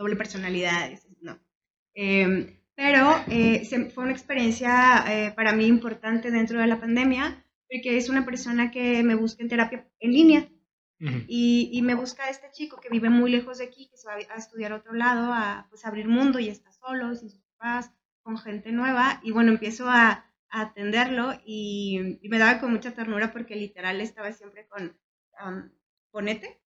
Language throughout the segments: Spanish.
doble personalidad, no. Em, pero eh, fue una experiencia eh, para mí importante dentro de la pandemia, porque es una persona que me busca en terapia en línea. y, y, me busca este chico que vive muy lejos de aquí, que se va a estudiar a otro lado, a pues, abrir mundo y está solo, sin sus papás, con gente nueva. Y bueno, empiezo a, atenderlo y, me daba con mucha ternura porque literal estaba siempre con um, ponete,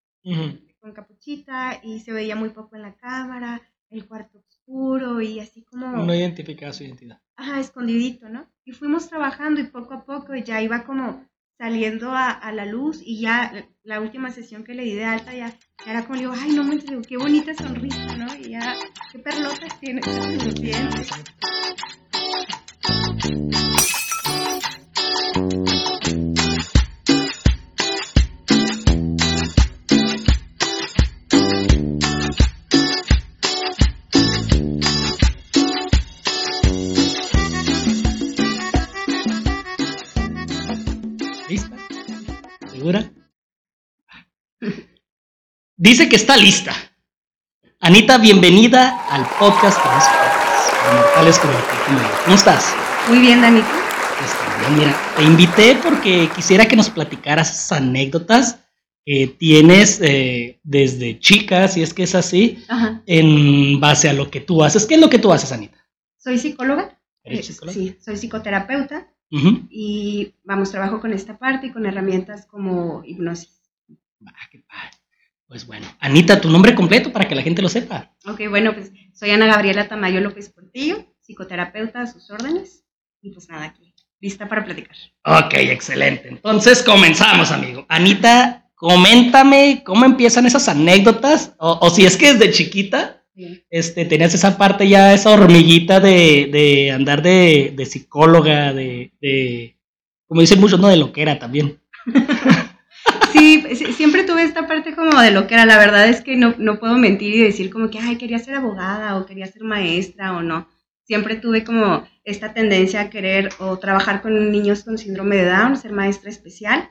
con capuchita y se veía muy poco en la cámara, el cuarto oscuro y así como... No identificaba su identidad. Ajá, escondidito, ¿no? Y fuimos trabajando y poco a poco ya iba como saliendo a, la luz y ya la última sesión que le di de alta ya, era como digo, ay no me digo, qué bonita sonrisa, ¿no? Y ya, qué perlotas tiene los dientes. Dice que está lista. Anita, bienvenida al podcast ¿Cómo estás? Muy bien, Danito. mira, te invité porque quisiera que nos platicaras esas anécdotas que tienes eh, desde chica, si es que es así, en base a lo que tú haces. ¿Qué es lo que tú haces, Anita? Soy psicóloga. Eh, sí, soy psicoterapeuta y vamos, trabajo con esta parte y con herramientas como hipnosis. Ah, qué padre. Pues bueno, Anita, tu nombre completo para que la gente lo sepa. Ok, bueno, pues soy Ana Gabriela Tamayo López Portillo, psicoterapeuta a sus órdenes. Y pues nada, aquí, lista para platicar. Ok, excelente. Entonces comenzamos, amigo. Anita, coméntame cómo empiezan esas anécdotas, o, si es que desde chiquita este, tenías esa parte ya, esa hormiguita de, andar de, psicóloga, de, de, como dicen muchos, ¿no? De lo que era también. Sí, siempre tuve esta parte como de lo que era. La verdad es que no, no puedo mentir y decir como que, ay, quería ser abogada o quería ser maestra o no. Siempre tuve como esta tendencia a querer o trabajar con niños con síndrome de Down, ser maestra especial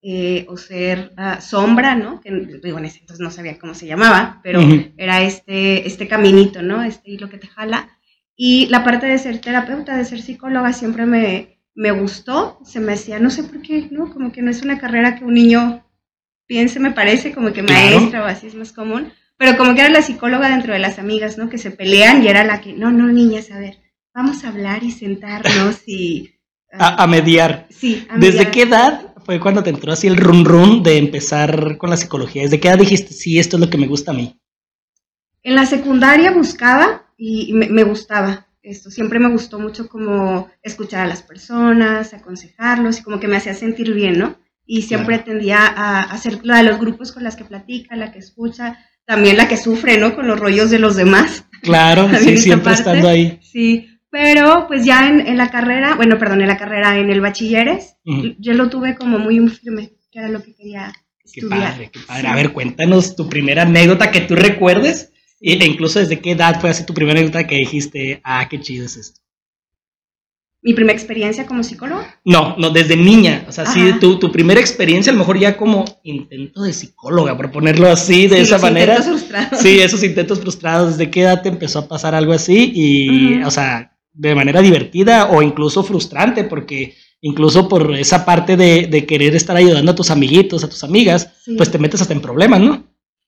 eh, o ser ah, sombra, ¿no? Que digo, en ese entonces no sabía cómo se llamaba, pero era este, este caminito, ¿no? Este hilo que te jala. Y la parte de ser terapeuta, de ser psicóloga, siempre me, me gustó, se me hacía, no sé por qué, ¿no? Como que no es una carrera que un niño piense, me parece, como que maestra o así es más común, pero como que era la psicóloga dentro de las amigas, ¿no? Que se pelean y era la que, no, no, niñas, a ver, vamos a hablar y sentarnos y... a, mediar. Sí, a mediar. ¿Desde qué edad fue cuando te entró así el run run de empezar con la psicología? ¿Desde qué edad dijiste, sí, esto es lo que me gusta a mí? En la secundaria buscaba y me gustaba esto. Siempre me gustó mucho como escuchar a las personas, aconsejarlos y como que me hacía sentir bien, ¿no? Y siempre tendía a hacer la de los grupos con las que platica, la que escucha, también la que sufre, ¿no? Con los rollos de los demás. Claro, sí, siempre estando ahí. Sí, pero pues ya en, la carrera, bueno, perdón, en la carrera, en el bachilleres, yo lo tuve como muy firme, que era lo que quería estudiar. Qué padre, qué padre. A ver, cuéntanos tu primera anécdota que tú recuerdes e incluso desde qué edad fue así tu primera anécdota que dijiste, ah, qué chido es esto. ¿Mi primera experiencia como psicóloga? No, no, desde niña. O sea, sí, tu, tu, primera experiencia, a lo mejor ya como intento de psicóloga, por ponerlo así, de esa manera. Intentos frustrados. Sí, esos intentos frustrados. ¿Desde qué edad te empezó a pasar algo así? Y, o sea, de manera divertida o incluso frustrante, porque incluso por esa parte de, de, querer estar ayudando a tus amiguitos, a tus amigas, pues te metes hasta en problemas, ¿no?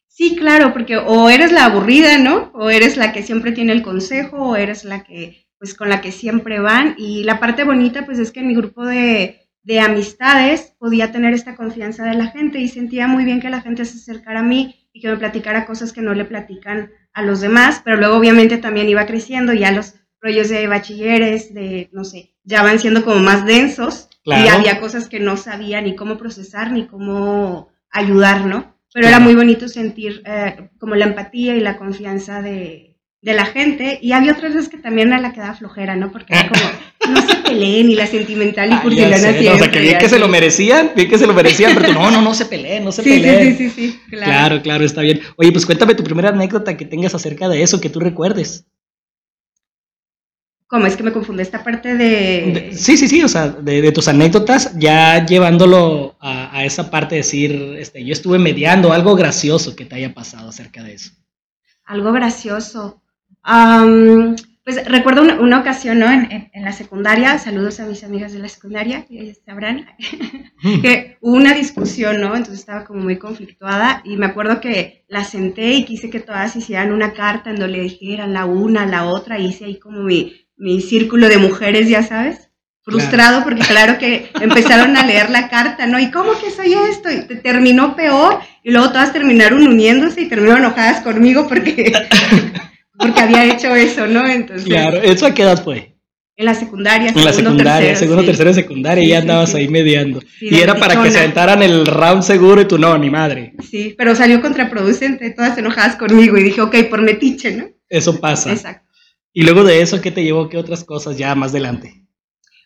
Sí, claro, porque o eres la aburrida, ¿no? O eres la que siempre tiene el consejo, o eres la que, pues con la que siempre van. Y la parte bonita, pues es que en mi grupo de, de amistades podía tener esta confianza de la gente y sentía muy bien que la gente se acercara a mí y que me platicara cosas que no le platican a los demás, pero luego obviamente también iba creciendo, ya los rollos de bachilleres, de, no sé, ya van siendo como más densos y había cosas que no sabía ni cómo procesar ni cómo ayudar, ¿no? pero era muy bonito sentir eh, como la empatía y la confianza de, de, la gente. Y había otras veces que también a la que daba flojera, ¿no? Porque era como, no se peleen y la sentimental y cursilana siempre. o sea, que bien que se lo merecían, bien que se lo merecían, pero tú, no, no, no se peleen, no se peleen. Sí, sí, sí, sí, claro. Claro, claro, está bien. Oye, pues cuéntame tu primera anécdota que tengas acerca de eso, que tú recuerdes. ¿Cómo es que me confunde esta parte de... sí, sí, sí, o sea, de, tus anécdotas, ya llevándolo a, a, esa parte de decir, este, yo estuve mediando algo gracioso que te haya pasado acerca de eso. Algo gracioso. Pues recuerdo una, ocasión, ¿no? En, la secundaria, saludos a mis amigas de la secundaria, que ellas sabrán, que hubo una discusión, ¿no? Entonces estaba como muy conflictuada y me acuerdo que la senté y quise que todas hicieran una carta en donde le dijeran la una, la otra, y hice ahí como mi, mi círculo de mujeres, ya sabes frustrado porque claro que empezaron a leer la carta, ¿no? ¿Y cómo que soy esto? Y te terminó peor y luego todas terminaron uniéndose y terminaron enojadas conmigo porque, porque había hecho eso, ¿no? Entonces, claro, ¿eso a qué edad fue? En la secundaria, En la secundaria, tercero, segundo, tercero, secundaria, y ya andabas ahí mediando. y era para que se aventaran el round seguro y tú no, ni madre. Sí, pero salió contraproducente, todas enojadas conmigo y dije, ok, por metiche, ¿no? Eso pasa. Exacto. Y luego de eso, ¿qué te llevó? ¿Qué otras cosas ya más adelante?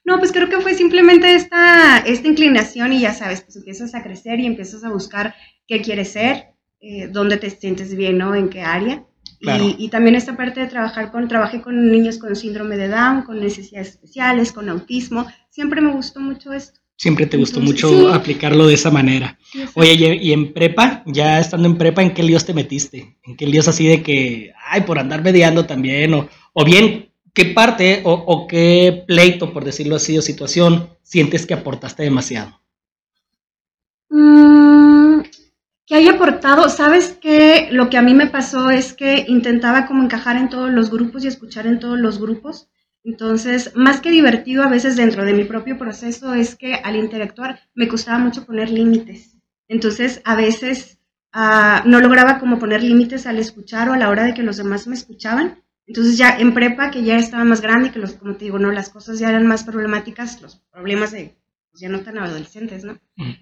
No, pues creo que fue simplemente esta, esta inclinación y ya sabes, pues empiezas a crecer y empiezas a buscar qué quieres ser, eh, dónde te sientes bien, ¿no? En qué área. Y, también esta parte de trabajar con, trabajé con niños con síndrome de Down, con necesidades especiales, con autismo. Siempre me gustó mucho esto. Siempre te gustó mucho aplicarlo de esa manera. Oye, y, en prepa, ya estando en prepa, ¿en qué líos te metiste? ¿En qué líos así de que, ay, por andar mediando también? O, o bien, ¿Qué parte o, qué pleito, por decirlo así, o situación sientes que aportaste demasiado? Mm, que haya aportado, sabes que lo que a mí me pasó es que intentaba como encajar en todos los grupos y escuchar en todos los grupos. Entonces, más que divertido a veces dentro de mi propio proceso es que al interactuar me costaba mucho poner límites. Entonces, a veces ah, no lograba como poner límites al escuchar o a la hora de que los demás me escuchaban. Entonces ya en prepa, que ya estaba más grande, que los, como te digo, no, las cosas ya eran más problemáticas, los problemas de, pues ya no tan adolescentes, ¿no?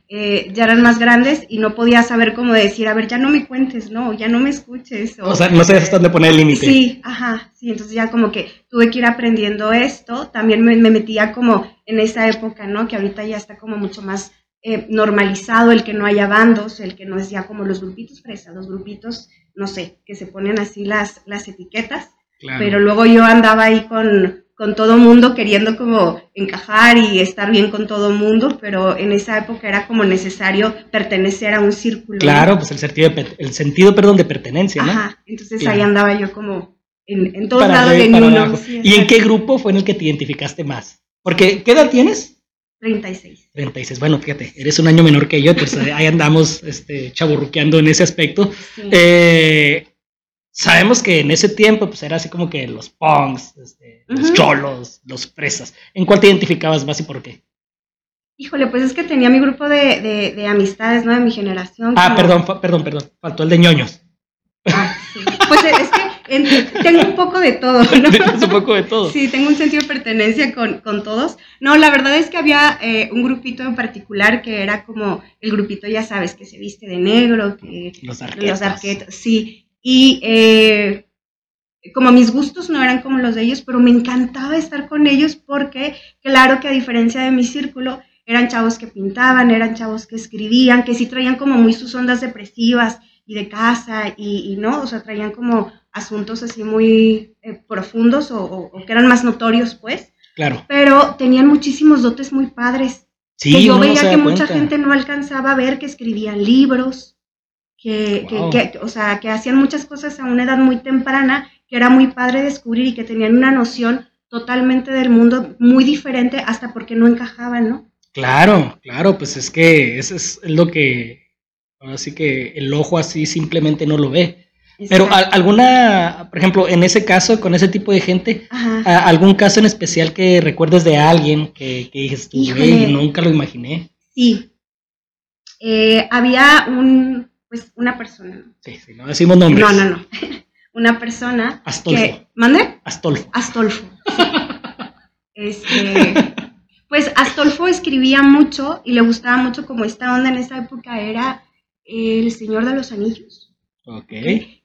Eh, ya eran más grandes y no podía saber cómo decir, a ver, ya no me cuentes, no, ya no me escuches. O, sea, no sabes hasta dónde poner el límite. Sí, ajá, sí, entonces ya como que tuve que ir aprendiendo esto, también me, metía como en esa época, ¿no? Que ahorita ya está como mucho más eh, normalizado el que no haya bandos, el que no es ya como los grupitos fresa, los grupitos, no sé, que se ponen así las, las etiquetas. Pero luego yo andaba ahí con, con todo mundo queriendo como encajar y estar bien con todo mundo, pero en esa época era como necesario pertenecer a un círculo. Claro, pues el sentido, el sentido, perdón, de pertenencia, ¿no? Ajá, entonces ahí andaba yo como en, en todos lados de uno. ¿Y en qué grupo fue en el que te identificaste más? Porque, ¿qué edad tienes? 36. 36. Bueno, fíjate, eres un año menor que yo, pues ahí andamos este, chaburruqueando en ese aspecto. Eh, sabemos que en ese tiempo pues era así como que los punks, este, los cholos, los fresas. ¿En cuál te identificabas más y por qué? Híjole, pues es que tenía mi grupo de, de, amistades, ¿no? De mi generación. Ah, perdón, perdón, perdón. Faltó el de ñoños. Ah, sí. Pues es que tengo un poco de todo, ¿no? un poco de todo. Sí, tengo un sentido de pertenencia con, con todos. No, la verdad es que había eh, un grupito en particular que era como el grupito, ya sabes, que se viste de negro, que... Los arquetos. Los arquetos, sí. Y eh, como mis gustos no eran como los de ellos, pero me encantaba estar con ellos porque, claro que a diferencia de mi círculo, eran chavos que pintaban, eran chavos que escribían, que sí traían como muy sus ondas depresivas y de casa y, no, o sea, traían como asuntos así muy eh, profundos o, que eran más notorios, pues. Claro. Pero tenían muchísimos dotes muy padres. Sí, que yo veía que mucha gente no alcanzaba a ver que escribían libros, que, que, o sea, que hacían muchas cosas a una edad muy temprana, que era muy padre descubrir y que tenían una noción totalmente del mundo muy diferente hasta porque no encajaban, ¿no? Claro, claro, pues es que eso es lo que, así que el ojo así simplemente no lo ve. Pero alguna, por ejemplo, en ese caso, con ese tipo de gente, algún caso en especial que recuerdes de alguien que, que dices nunca lo imaginé. Sí. Eh, había un, pues una persona. Sí, sí, no decimos nombres. No, no, no. Una persona. Astolfo. Que, ¿Mande? Astolfo. Astolfo. este, pues Astolfo escribía mucho y le gustaba mucho como esta onda en esa época era El Señor de los Anillos. Ok.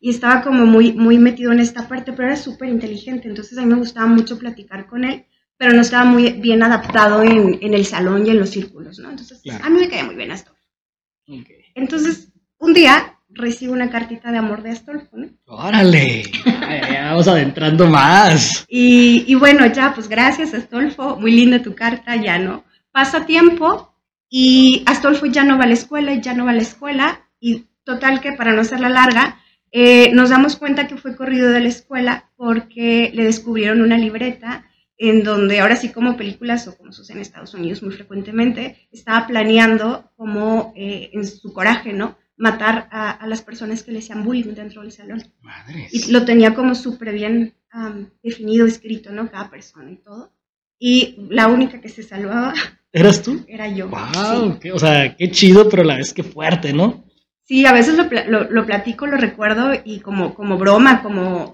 Y estaba como muy, muy metido en esta parte, pero era súper inteligente. Entonces a mí me gustaba mucho platicar con él, pero no estaba muy bien adaptado en, en el salón y en los círculos, ¿no? Entonces a mí me caía muy bien Astolfo. Okay. Entonces un día recibo una cartita de amor de Astolfo, ¿no? ¡Órale! ya vamos adentrando más. Y, bueno, ya, pues gracias, Astolfo. Muy linda tu carta, ya no. Pasa tiempo y Astolfo ya no va a la escuela, ya no va a la escuela. Y total que para no hacerla larga, Eh, nos damos cuenta que fue corrido de la escuela porque le descubrieron una libreta en donde ahora sí como películas o como sucede en Estados Unidos muy frecuentemente, estaba planeando como eh, en su coraje, ¿no? Matar a, las personas que le hacían bullying dentro del salón. Y lo tenía como súper bien definido, escrito, ¿no? Cada persona y todo. Y la única que se salvaba. ¿Eras tú? Era yo. ¡Wow! o sea, qué chido, pero a la vez que fuerte, ¿no? Sí, a veces lo, lo, lo, platico, lo recuerdo y como, como broma, como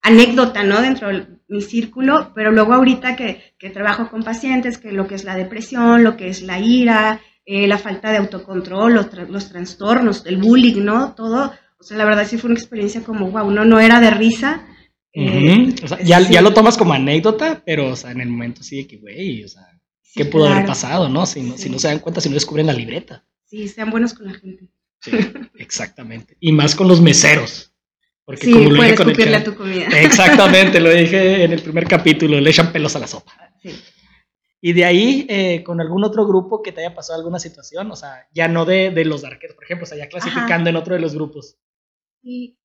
anécdota, ¿no? Dentro de mi círculo, pero luego ahorita que, que trabajo con pacientes, que lo que es la depresión, lo que es la ira, eh, la falta de autocontrol, los, los, trastornos, el bullying, ¿no? Todo, o sea, la verdad sí fue una experiencia como, wow, no, no era de risa. Eh, o sea, ya, ya, lo tomas como anécdota, pero, o sea, en el momento sí de que, güey, o sea, ¿qué pudo haber pasado, no? Si, no? si no se dan cuenta, si no descubren la libreta. Sí, sean buenos con la gente. Sí, exactamente. Y más con los meseros. Porque sí, como lo dije con el a tu comida. Exactamente, lo dije en el primer capítulo, le echan pelos a la sopa. Sí. Y de ahí, eh, con algún otro grupo que te haya pasado alguna situación, o sea, ya no de, de los arqueros, por ejemplo, o sea, ya clasificando en otro de los grupos. Sí.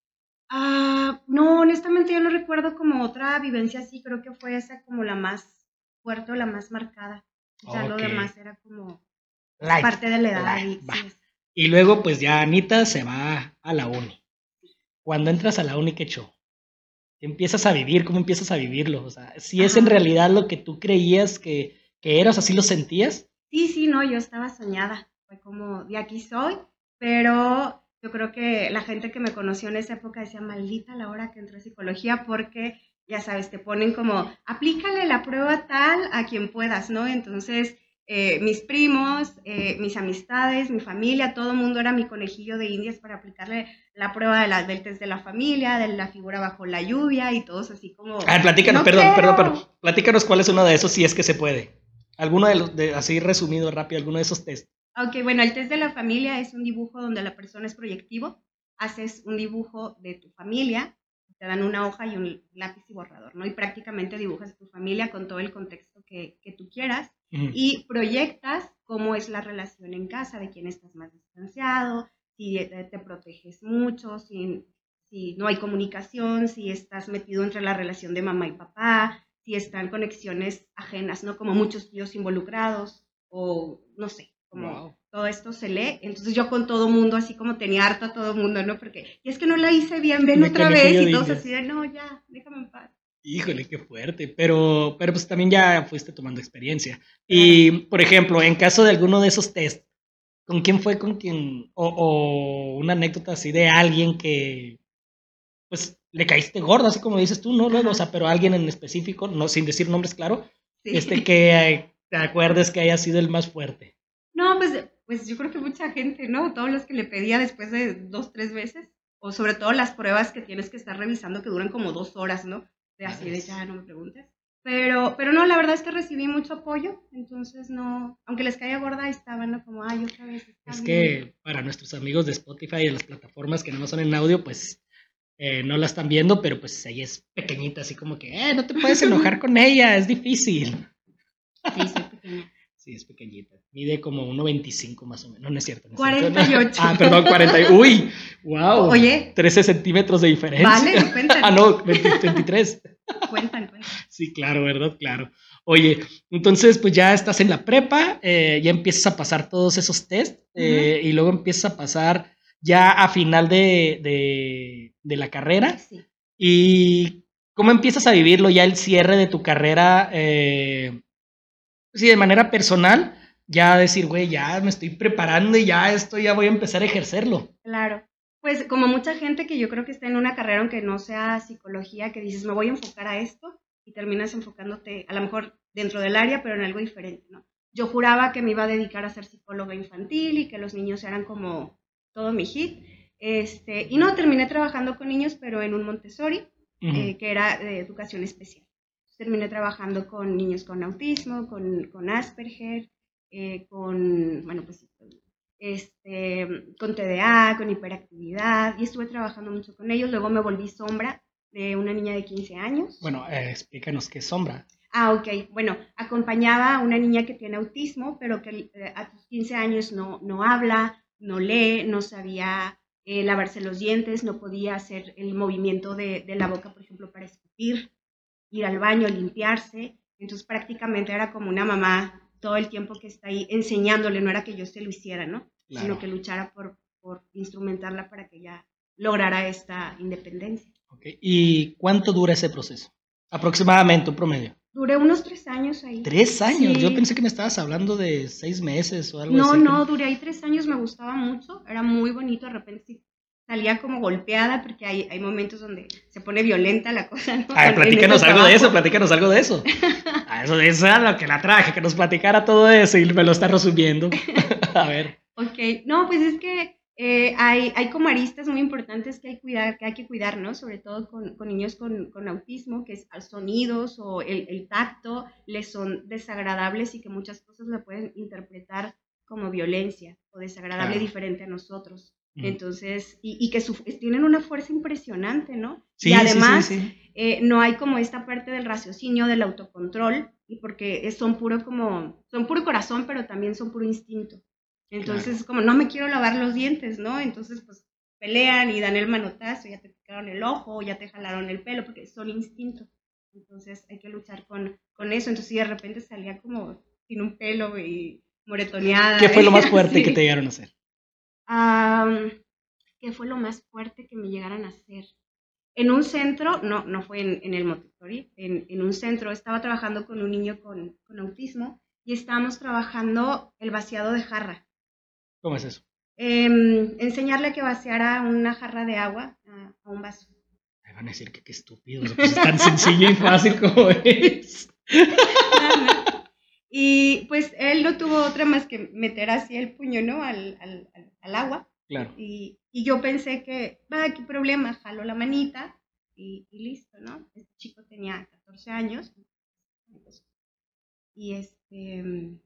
Ah, no, honestamente yo no recuerdo como otra vivencia así, creo que fue esa como la más fuerte o la más marcada. Ya lo demás era como parte de la edad. y luego, pues ya Anita se va a la uni cuando entras a la única show, empiezas a vivir, cómo empiezas a vivirlo, o sea, si es en realidad lo que tú creías que, que eras, así lo sentías. Sí, sí, no, yo estaba soñada, fue como, de aquí soy, pero yo creo que la gente que me conoció en esa época decía, maldita la hora que entré a psicología, porque, ya sabes, te ponen como, aplícale la prueba tal a quien puedas, ¿no? Entonces, eh, mis primos, eh, mis amistades, mi familia, todo el mundo era mi conejillo de indias para aplicarle la prueba de las del de la familia, de la figura bajo la lluvia y todos así como... A ver, platícanos, perdón, perdón, perdón, platícanos cuál es uno de esos si es que se puede. Alguno de los, de, así resumido rápido, alguno de esos test. Ok, bueno, el test de la familia es un dibujo donde la persona es proyectivo, haces un dibujo de tu familia, te dan una hoja y un lápiz y borrador, ¿no? Y prácticamente dibujas tu familia con todo el contexto que, que tú quieras y proyectas cómo es la relación en casa, de quién estás más distanciado, si te proteges mucho, si, si no hay comunicación, si estás metido entre la relación de mamá y papá, si están conexiones ajenas, ¿no? Como muchos tíos involucrados o no sé, como todo esto se lee. Entonces yo con todo mundo, así como tenía harto a todo mundo, ¿no? Porque, y es que no la hice bien, ven otra vez y todos así de, no, ya, déjame en paz. Híjole, qué fuerte, pero, pero pues también ya fuiste tomando experiencia. Y, por ejemplo, en caso de alguno de esos test, ¿con quién fue con quien, o, una anécdota así de alguien que, pues, le caíste gordo, así como dices tú, ¿no? o sea, pero alguien en específico, no sin decir nombres, claro, este que te acuerdes que haya sido el más fuerte. No, pues, pues yo creo que mucha gente, ¿no? Todos los que le pedía después de dos, tres veces, o sobre todo las pruebas que tienes que estar revisando que duran como dos horas, ¿no? así de ya no me preguntes. Pero, pero no, la verdad es que recibí mucho apoyo, entonces no, aunque les caía gorda, estaban como, ay, otra vez. Es que para nuestros amigos de Spotify y de las plataformas que no son en audio, pues eh, no la están viendo, pero pues ella es pequeñita, así como que, eh, no te puedes enojar con ella, es difícil. Sí, sí, pequeña. Sí, es pequeñita. Mide como 1,25 más o menos. No, no es cierto. No 48. Ah, perdón, 40. Uy, wow. Oye. 13 centímetros de diferencia. Vale, cuentan. ah, no, 23. cuentan, cuentan. Sí, claro, ¿verdad? Claro. Oye, entonces pues ya estás en la prepa, eh, ya empiezas a pasar todos esos test eh, y luego empiezas a pasar ya a final de, de, de la carrera. Sí. ¿Y cómo empiezas a vivirlo ya el cierre de tu carrera? Eh, sí, de manera personal, ya decir, güey, ya me estoy preparando y ya esto ya voy a empezar a ejercerlo. Claro. Pues como mucha gente que yo creo que está en una carrera, aunque no sea psicología, que dices, me voy a enfocar a esto y terminas enfocándote a lo mejor dentro del área, pero en algo diferente, ¿no? Yo juraba que me iba a dedicar a ser psicóloga infantil y que los niños eran como todo mi hit. Este, y no, terminé trabajando con niños, pero en un Montessori, eh, que era de educación especial terminé trabajando con niños con autismo, con, con Asperger, eh, con, bueno, pues, este, con TDA, con hiperactividad, y estuve trabajando mucho con ellos. Luego me volví sombra de una niña de 15 años. Bueno, eh, explícanos qué es sombra. Ah, ok. Bueno, acompañaba a una niña que tiene autismo, pero que eh, a sus 15 años no, no habla, no lee, no sabía eh, lavarse los dientes, no podía hacer el movimiento de, de la boca, por ejemplo, para escupir, ir al baño, limpiarse. Entonces prácticamente era como una mamá todo el tiempo que está ahí enseñándole, no era que yo se lo hiciera, ¿no? Sino que luchara por, por instrumentarla para que ella lograra esta independencia. Okay. ¿Y cuánto dura ese proceso? Aproximadamente, un promedio. Duré unos tres años ahí. ¿Tres años? Yo pensé que me estabas hablando de seis meses o algo no, así. No, no, duré ahí tres años, me gustaba mucho, era muy bonito, de repente salía como golpeada porque hay, hay momentos donde se pone violenta la cosa. ¿no? A ver, platícanos algo de eso, platícanos algo de eso. A eso, eso es lo que la traje, que nos platicara todo eso y me lo está resumiendo. a ver. Ok, no, pues es que eh, hay, hay como aristas muy importantes que hay, cuidar, que hay que cuidar, ¿no? Sobre todo con, con niños con, con, autismo, que es sonidos o el, el, tacto les son desagradables y que muchas cosas la pueden interpretar como violencia o desagradable claro. diferente a nosotros. Entonces, y, y que su, tienen una fuerza impresionante, ¿no? Sí, y además, sí, sí, eh, no hay como esta parte del raciocinio, del autocontrol, y porque son puro como, son puro corazón, pero también son puro instinto. Entonces, claro. como no me quiero lavar los dientes, ¿no? Entonces, pues pelean y dan el manotazo, ya te picaron el ojo, ya te jalaron el pelo, porque son instintos. Entonces, hay que luchar con, con eso. Entonces, si de repente salía como sin un pelo y moretoneada. ¿Qué fue lo más fuerte sí. que te llegaron a hacer? Um, ¿Qué fue lo más fuerte que me llegaran a hacer? En un centro, no, no fue en, en el Montessori, en, en, un centro estaba trabajando con un niño con, con, autismo y estábamos trabajando el vaciado de jarra. ¿Cómo es eso? Eh, enseñarle que vaciara una jarra de agua a, a un vaso. Me van a decir que qué estúpido, pues es tan sencillo y fácil como es. Y pues él no tuvo otra más que meter así el puño, ¿no? Al, al, al agua. Claro. Y, y, yo pensé que, va, qué problema, jalo la manita y, y, listo, ¿no? Este chico tenía 14 años. Y este...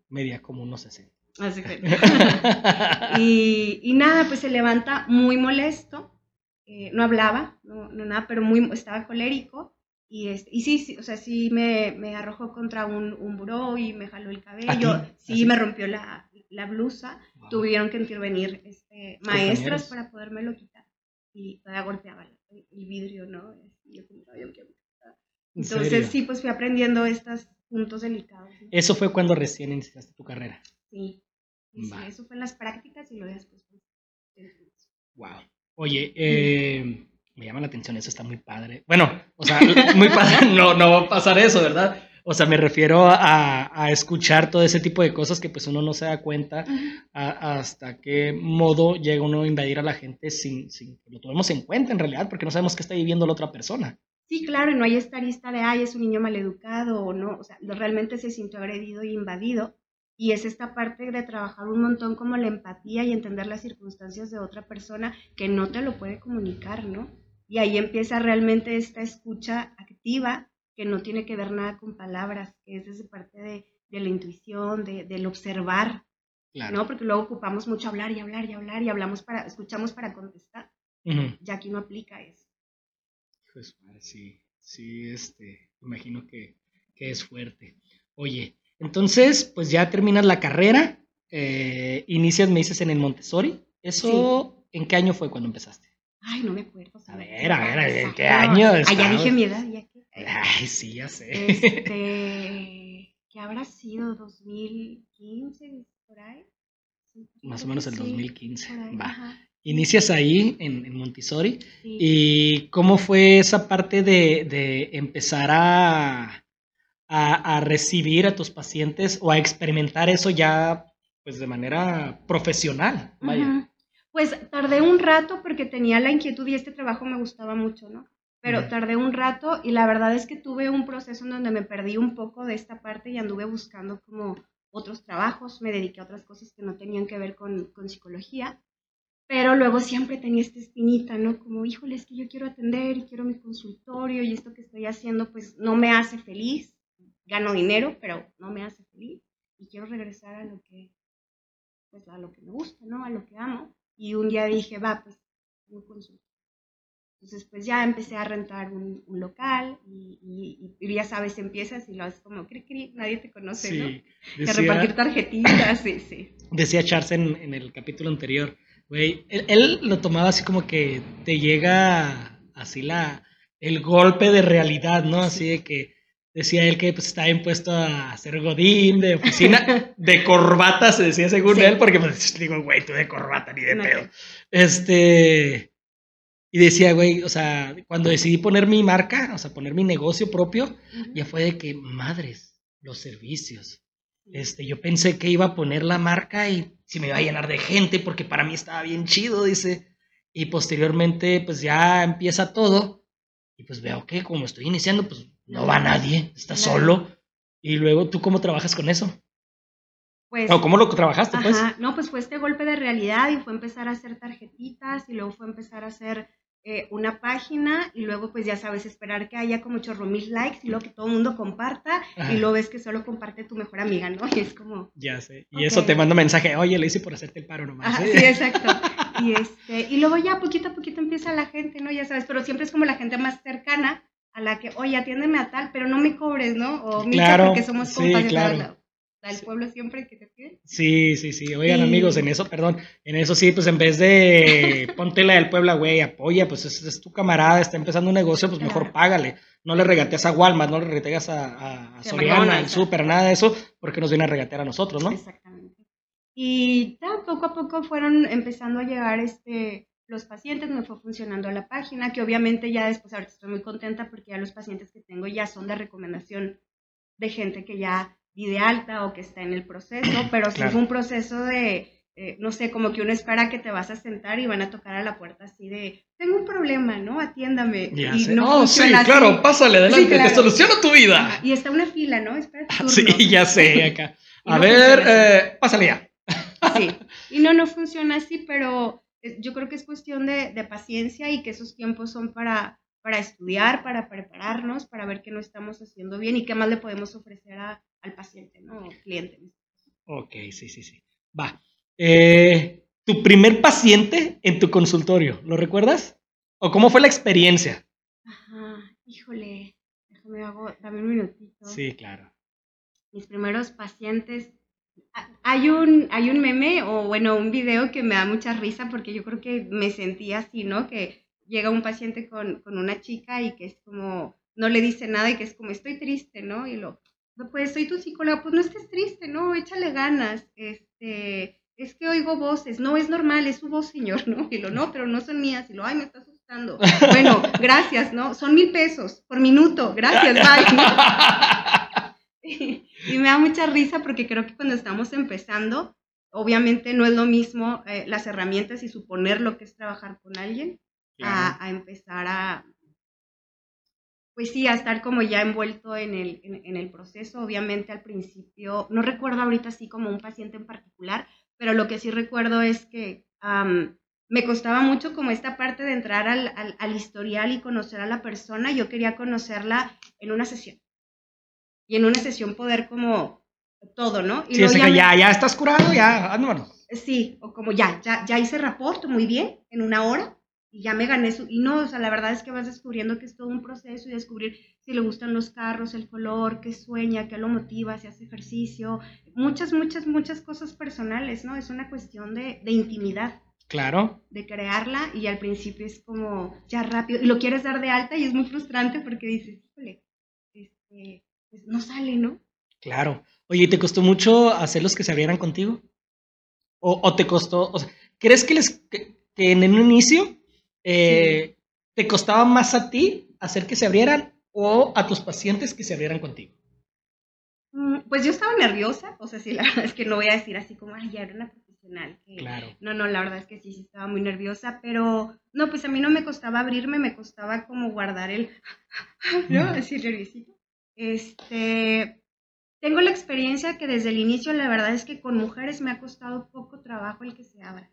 Media como unos 60. Así que... y, y, nada, pues se levanta muy molesto. Eh, no hablaba, no, no, nada, pero muy, estaba colérico. Y, este, y sí, sí, o sea, sí me, me arrojó contra un, un buró y me jaló el cabello. Sí, ¿Así? me rompió la, la blusa. Wow. Tuvieron que intervenir este, maestras para podérmelo quitar. Y todavía golpeaba el, el vidrio, ¿no? Y yo yo Entonces, serio? sí, pues fui aprendiendo estos puntos delicados. Eso fue cuando recién iniciaste tu carrera. Sí. Sí eso fue en las prácticas y lo después. Pues, wow. Oye, eh me llama la atención, eso está muy padre. Bueno, o sea, muy padre, no, no va a pasar eso, ¿verdad? O sea, me refiero a, a, escuchar todo ese tipo de cosas que pues uno no se da cuenta a, hasta qué modo llega uno a invadir a la gente sin, sin que lo tomemos en cuenta en realidad, porque no sabemos qué está viviendo la otra persona. Sí, claro, y no hay esta lista de, ay, es un niño maleducado o no, o sea, realmente se sintió agredido y invadido. Y es esta parte de trabajar un montón como la empatía y entender las circunstancias de otra persona que no te lo puede comunicar, ¿no? Y ahí empieza realmente esta escucha activa que no tiene que ver nada con palabras, que es esa parte de, de la intuición, de, del observar, claro. ¿no? Porque luego ocupamos mucho hablar y hablar y hablar y hablamos para, escuchamos para contestar. Uh -huh. Ya aquí no aplica eso. Pues sí, sí, este, imagino que, que es fuerte. Oye, entonces, pues ya terminas la carrera, eh, inicias, me dices, en el Montessori. ¿Eso sí. en qué año fue cuando empezaste? Ay, no me acuerdo. A ver, a ver, ¿en qué año? Ah, ya dije mi edad, ya que. Ay, sí, ya sé. Este, ¿qué habrá sido? ¿2015? ¿Por ahí? Más o menos el 2015. Sí, ahí, Va. Ajá. Inicias ahí en, en Montessori. Sí. ¿Y cómo fue esa parte de, de empezar a, a, a, recibir a tus pacientes o a experimentar eso ya pues de manera profesional? Vaya. Uh -huh. Pues tardé un rato porque tenía la inquietud y este trabajo me gustaba mucho, ¿no? Pero tardé un rato y la verdad es que tuve un proceso en donde me perdí un poco de esta parte y anduve buscando como otros trabajos, me dediqué a otras cosas que no tenían que ver con, con psicología, pero luego siempre tenía esta espinita, ¿no? Como, híjole, es que yo quiero atender y quiero mi consultorio y esto que estoy haciendo pues no me hace feliz, gano dinero, pero no me hace feliz y quiero regresar a lo que, pues a lo que me gusta, ¿no? A lo que amo. Y un día dije, va, pues, un consultorio. Entonces, pues ya empecé a rentar un, un local y, y, y, ya sabes, empiezas y lo haces como cri, cri, nadie te conoce, sí, ¿no? Decía, de repartir tarjetitas, sí, sí. Decía Charles en, en, el capítulo anterior, Güey, él, lo tomaba así como que te llega así la, el golpe de realidad, ¿no? Así de que decía él que pues estaba impuesto a ser godín de oficina, de corbata, se decía según él, porque pues digo, güey, tú de corbata ni de pedo. Este, y decía, güey, o sea, cuando decidí poner mi marca, o sea, poner mi negocio propio, ya fue de que, madres, los servicios. Este, yo pensé que iba a poner la marca y si me iba a llenar de gente porque para mí estaba bien chido, dice. Y posteriormente, pues ya empieza todo. Y pues veo que como estoy iniciando, pues no va nadie, está solo. Y luego, ¿tú cómo trabajas con eso? Pues, ¿cómo lo trabajaste, pues? No, pues fue este golpe de realidad y fue empezar a hacer tarjetitas y luego fue empezar a hacer eh, una página y luego pues ya sabes esperar que haya como chorro mil likes y luego que todo el mundo comparta y luego ves que solo comparte tu mejor amiga, ¿no? Y es como... Ya sé. Y eso te manda mensaje, oye, le hice por hacerte el paro nomás. ¿eh? Sí, exacto. y, este, y luego ya poquito a poquito empieza la gente, ¿no? Ya sabes, pero siempre es como la gente más cercana a la que, oye, atiéndeme a tal, pero no me cobres, ¿no? O claro, porque somos compas. Sí, claro al pueblo siempre que te pide. Sí, sí, sí. Oigan, amigos, en eso, perdón, en eso sí, pues en vez de ponte la del pueblo, güey, apoya, pues es, tu camarada, está empezando un negocio, pues mejor págale. No le regateas a Walmart, no le regateas a, a, Soriana, al súper, nada de eso, porque nos viene a regatear a nosotros, ¿no? Exactamente. Y ya poco a poco fueron empezando a llegar este, los pacientes, me fue funcionando la página, que obviamente ya después ahorita estoy muy contenta porque ya los pacientes que tengo ya son de recomendación de gente que ya y de alta o que está en el proceso, pero si fue un proceso de, eh, no sé, como que uno espera que te vas a sentar y van a tocar a la puerta así de, tengo un problema, ¿no? Atiéndame. y no oh, sí, claro, pásale adelante, te soluciono tu vida. Y está una fila, ¿no? Espera ah, Sí, ya sé, acá. A ver, eh, pásale ya. Sí, y no, no funciona así, pero yo creo que es cuestión de, de paciencia y que esos tiempos son para, para estudiar, para prepararnos, para ver qué no estamos haciendo bien y qué más le podemos ofrecer a, al paciente, ¿no? cliente. Ok, sí, sí, sí. Va. Eh, tu primer paciente en tu consultorio, ¿lo recuerdas? ¿O cómo fue la experiencia? Ajá, híjole, déjame hago, dame un minutito. Sí, claro. Mis primeros pacientes. Hay un, hay un meme o bueno, un video que me da mucha risa porque yo creo que me sentí así, ¿no? Que llega un paciente con, con una chica y que es como, no le dice nada y que es como, estoy triste, ¿no? Y lo, pues soy tu psicóloga, pues no estés triste, no, échale ganas, este, es que oigo voces, no es normal, es su voz, señor, ¿no? Y lo, no, pero no son mías, y lo, ay, me está asustando. Bueno, gracias, ¿no? Son mil pesos por minuto, gracias, bye. y, me da mucha risa porque creo que cuando estamos empezando, obviamente no es lo mismo eh, las herramientas y suponer lo que es trabajar con alguien a empezar a, pues sí, a estar como ya envuelto en el, en, el proceso. Obviamente al principio, no recuerdo ahorita así como un paciente en particular, pero lo que sí recuerdo es que me costaba mucho como esta parte de entrar al, al, historial y conocer a la persona. Yo quería conocerla en una sesión. Y en una sesión poder como todo, ¿no? Y sí, ya, ya, ya, estás curado, ya, vámonos. Sí, o como ya, ya, ya hice reporte muy bien, en una hora, y ya me gané su... Y no, o sea, la verdad es que vas descubriendo que es todo un proceso y descubrir si le gustan los carros, el color, qué sueña, qué lo motiva, si hace ejercicio, muchas, muchas, muchas cosas personales, ¿no? Es una cuestión de, de intimidad. Claro. De crearla y al principio es como ya rápido y lo quieres dar de alta y es muy frustrante porque dices, híjole, este, pues no sale, ¿no? Claro. Oye, ¿y te costó mucho hacerlos que se abrieran contigo? ¿O, o te costó, o sea, ¿crees que les, que en un inicio eh, ¿te costaba más a ti hacer que se abrieran o a tus pacientes que se abrieran contigo? Mm, pues yo estaba nerviosa, o sea, sí, la verdad es que no voy a decir así como, ay, ya era una profesional. claro. No, no, la verdad es que sí, sí estaba muy nerviosa, pero no, pues a mí no me costaba abrirme, me costaba como guardar el, ¿no? Así nerviosito. Este, tengo la experiencia que desde el inicio, la verdad es que con mujeres me ha costado poco trabajo el que se abra.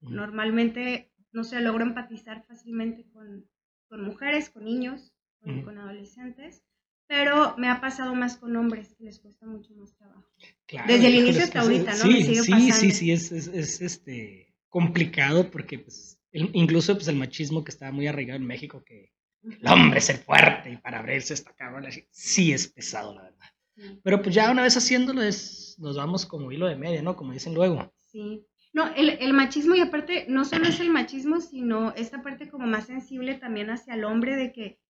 Normalmente no sé, logro empatizar fácilmente con, mujeres, con niños, con, adolescentes, pero me ha pasado más con hombres que les cuesta mucho más trabajo. Desde el inicio hasta ahorita, ¿no? Sí, sí, sí, sí, es, es, este, complicado porque pues, incluso pues, el machismo que está muy arraigado en México, que el hombre es el fuerte y para abrirse esta cabrón, sí es pesado, la verdad. Pero pues ya una vez haciéndolo es, nos vamos como hilo de media, ¿no? Como dicen luego. Sí. No, el, el, machismo y aparte no solo es el machismo, sino esta parte como más sensible también hacia el hombre de que,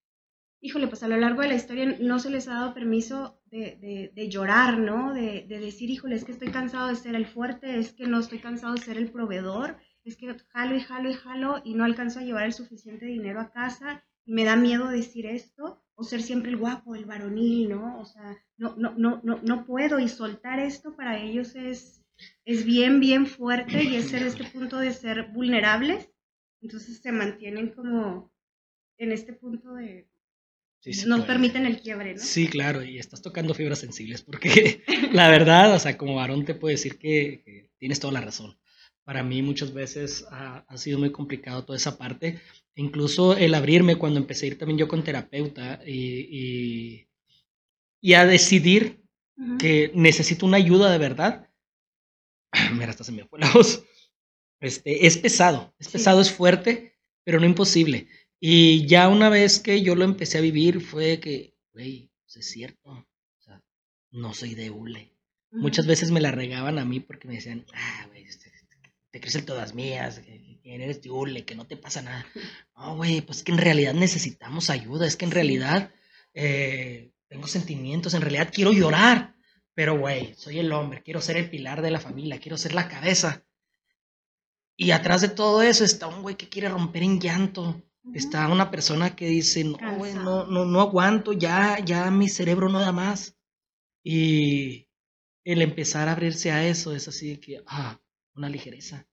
híjole, pues a lo largo de la historia no se les ha dado permiso de, de, de llorar, ¿no? De, de, decir, híjole, es que estoy cansado de ser el fuerte, es que no estoy cansado de ser el proveedor, es que jalo y jalo y jalo y no alcanzo a llevar el suficiente dinero a casa me da miedo decir esto o ser siempre el guapo, el varonil, ¿no? O sea, no, no, no, no, no puedo y soltar esto para ellos es es bien, bien fuerte y es en este punto de ser vulnerables. Entonces se mantienen como en este punto de... no permiten el quiebre, ¿no? Sí, claro, y estás tocando fibras sensibles, porque la verdad, o sea, como varón te puedo decir que, tienes toda la razón. Para mí muchas veces ha, sido muy complicado toda esa parte. Incluso el abrirme cuando empecé a ir también yo con terapeuta y, y, a decidir que necesito una ayuda de verdad, mira, hasta se me fue la voz. Este, es pesado, es pesado, es fuerte, pero no imposible. Y ya una vez que yo lo empecé a vivir fue que, güey, pues es cierto, o sea, no soy de hule. Muchas veces me la regaban a mí porque me decían, ah, güey, este, te crecen todas mías, que, eres de hule, que no te pasa nada. No, güey, pues es que en realidad necesitamos ayuda, es que en realidad eh, tengo sentimientos, en realidad quiero llorar. Pero, güey, soy el hombre, quiero ser el pilar de la familia, quiero ser la cabeza. Y atrás de todo eso está un güey que quiere romper en llanto. Está una persona que dice, no, güey, no, no, no aguanto, ya, ya mi cerebro no da más. Y el empezar a abrirse a eso es así de que, ah, una ligereza.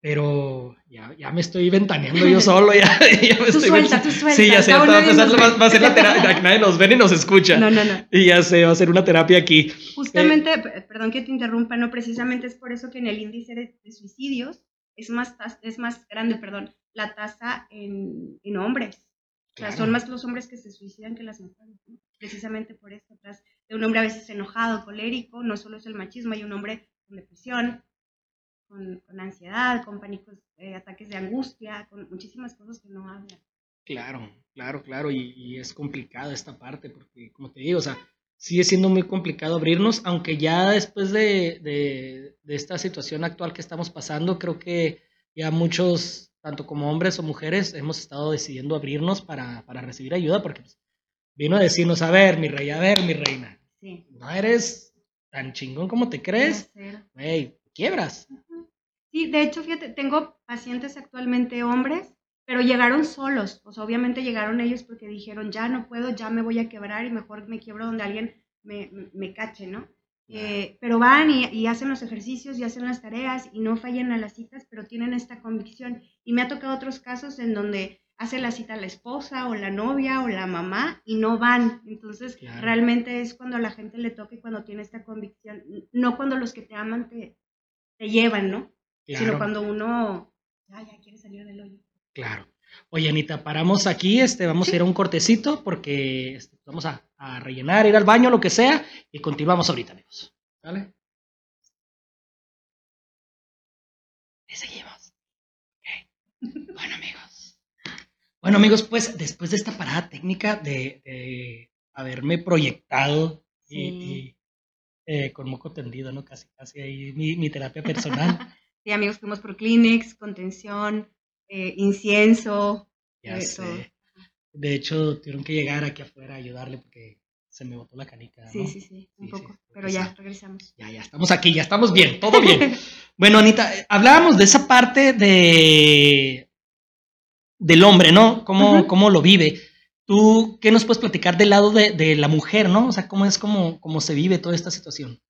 Pero ya, ya me estoy ventaneando yo solo, ya, ya me tú estoy... Suelta, tú suelta, Sí, ya sé, va, a ser la terapia, nadie nos ve ni nos escucha. No, no, no. Y ya sé, va a ser una terapia aquí. Justamente, eh, perdón que te interrumpa, no, precisamente es por eso que en el índice de, suicidios es más, es más grande, perdón, la tasa en, en hombres. O sea, son más los hombres que se suicidan que las mujeres, precisamente por esto, atrás de un hombre a veces enojado, colérico, no solo es el machismo, hay un hombre con depresión, con, ansiedad, con pánicos, eh, ataques de angustia, con muchísimas cosas que no hablan. Claro, claro, claro, y, es complicado esta parte, porque como te digo, o sea, sigue siendo muy complicado abrirnos, aunque ya después de, de, esta situación actual que estamos pasando, creo que ya muchos, tanto como hombres o mujeres, hemos estado decidiendo abrirnos para, para recibir ayuda, porque pues, vino a decirnos, a ver, mi rey, a ver, mi reina, sí. no eres tan chingón como te crees, hey, quiebras. Sí, de hecho, fíjate, tengo pacientes actualmente hombres, pero llegaron solos. O sea, obviamente llegaron ellos porque dijeron, ya no puedo, ya me voy a quebrar y mejor me quiebro donde alguien me, me, cache, ¿no? Eh, pero van y, y, hacen los ejercicios y hacen las tareas y no fallan a las citas, pero tienen esta convicción. Y me ha tocado otros casos en donde hace la cita la esposa o la novia o la mamá y no van. Entonces, realmente es cuando a la gente le toca y cuando tiene esta convicción, no cuando los que te aman te, te llevan, ¿no? Sino cuando uno ya, ya quiere salir del hoyo. Claro. Oye, Anita, paramos aquí, este, vamos a ir a un cortecito porque este, vamos a, rellenar, ir al baño, lo que sea, y continuamos ahorita, amigos. ¿Vale? Y seguimos. Bueno, amigos. Bueno, amigos, pues después de esta parada técnica de, haberme proyectado y, eh, con moco tendido, ¿no? Casi, casi ahí mi, mi terapia personal. Sí, amigos, fuimos por Kleenex, contención, eh, incienso. Ya sé. De hecho, tuvieron que llegar aquí afuera a ayudarle porque se me botó la canica. Sí, sí, sí, un poco. pero ya, regresamos. Ya, ya, estamos aquí, ya estamos bien, todo bien. bueno, Anita, eh, hablábamos de esa parte de del hombre, ¿no? Cómo, cómo lo vive. ¿Tú qué nos puedes platicar del lado de, de, la mujer, ¿no? O sea, cómo es como, cómo se vive toda esta situación.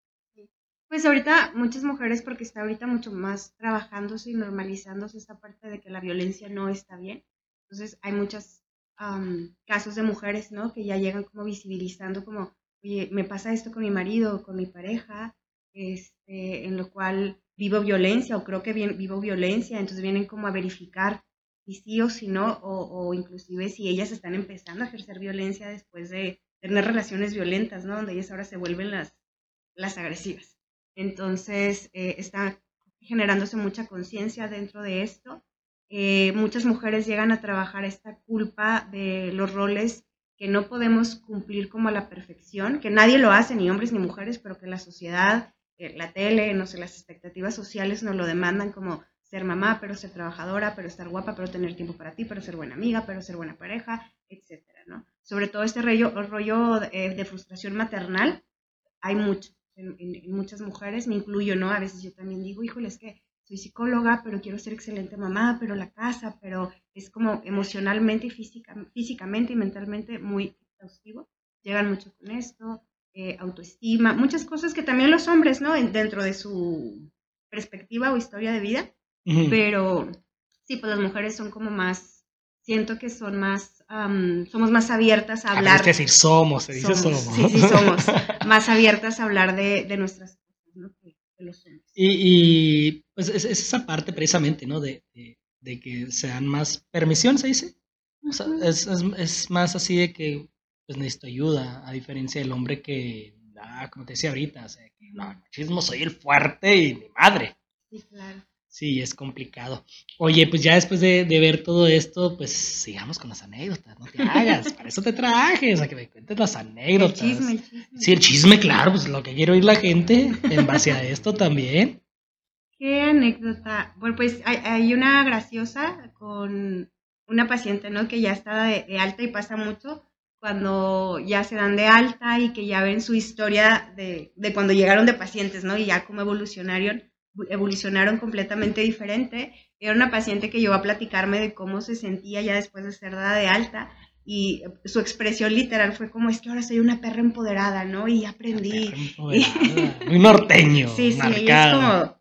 Pues ahorita muchas mujeres, porque está ahorita mucho más trabajándose y normalizándose esta parte de que la violencia no está bien. Entonces hay muchos casos de mujeres, ¿no? Que ya llegan como visibilizando como, oye, me pasa esto con mi marido, con mi pareja, este, en lo cual vivo violencia o creo que vivo violencia, entonces vienen como a verificar si sí o si no, o, o inclusive si ellas están empezando a ejercer violencia después de tener relaciones violentas, ¿no? Donde ellas ahora se vuelven las, las agresivas. Entonces, eh, está generándose mucha conciencia dentro de esto. Eh, muchas mujeres llegan a trabajar esta culpa de los roles que no podemos cumplir como a la perfección, que nadie lo hace, ni hombres ni mujeres, pero que la sociedad eh, la tele, no sé, las expectativas sociales nos lo demandan como ser mamá, pero ser trabajadora, pero estar guapa, pero tener tiempo para ti, pero ser buena amiga, pero ser buena pareja, etcétera, ¿no? Sobre todo este rollo, rollo de, de frustración maternal, hay mucho en, muchas mujeres, me incluyo, ¿no? A veces yo también digo, híjole, es que soy psicóloga, pero quiero ser excelente mamá, pero la casa, pero es como emocionalmente y físicamente y mentalmente muy exhaustivo. Llegan mucho con esto, eh, autoestima, muchas cosas que también los hombres, ¿no? Dentro de su perspectiva o historia de vida, pero sí, pues las mujeres son como más, siento que son más, somos más abiertas a hablar. Es decir, somos, se dice somos. Sí, sí, somos más abiertas a hablar de, de nuestras cosas, ¿no? De los hombres. Y, y pues es, esa parte precisamente, ¿no? De, de, que sean más permisión, se dice. O sea, es, es, es, más así de que pues necesito ayuda, a diferencia del hombre que, ah, como te decía ahorita, o sea, que no, machismo soy el fuerte y mi madre. Sí, claro. Sí, es complicado. Oye, pues ya después de, ver todo esto, pues sigamos con las anécdotas, no te hagas, para eso te traje, o sea, que me cuentes las anécdotas. El chisme, el chisme. Sí, el chisme, claro, pues lo que quiero oír la gente en base a esto también. ¿Qué anécdota? Bueno, pues hay, una graciosa con una paciente, ¿no? Que ya está de, alta y pasa mucho cuando ya se dan de alta y que ya ven su historia de, de cuando llegaron de pacientes, ¿no? Y ya cómo evolucionaron evolucionaron completamente diferente. Era una paciente que llegó a platicarme de cómo se sentía ya después de ser dada de alta y su expresión literal fue como es que ahora soy una perra empoderada, ¿no? Y aprendí. Muy norteño. sí, sí, es como.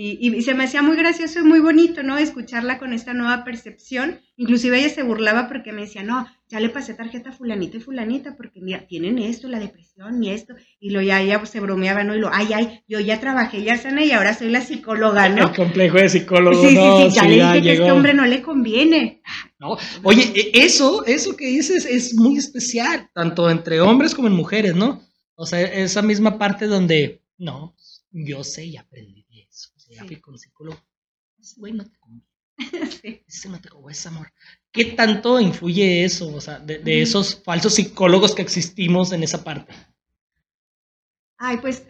Y, y, se me hacía muy gracioso y muy bonito, ¿no? Escucharla con esta nueva percepción. Inclusive ella se burlaba porque me decía, no, ya le pasé tarjeta a fulanita y fulanita porque mira, tienen esto, la depresión y esto, y lo ya ella se bromeaba, ¿no? Y lo, ay, ay, yo ya trabajé, ya sané y ahora soy la psicóloga, ¿no? El complejo de psicólogo, sí, sí, sí, ya le dije que a este hombre no le conviene. No, oye, e, eso, eso que dices es muy especial, tanto entre hombres como en mujeres, ¿no? O sea, esa misma parte donde, no, yo sé y aprendí o con psicólogo, güey, no te conviene. sí. Ese no te es amor. ¿Qué tanto influye eso, o sea, de, esos falsos psicólogos que existimos en esa parte? Ay, pues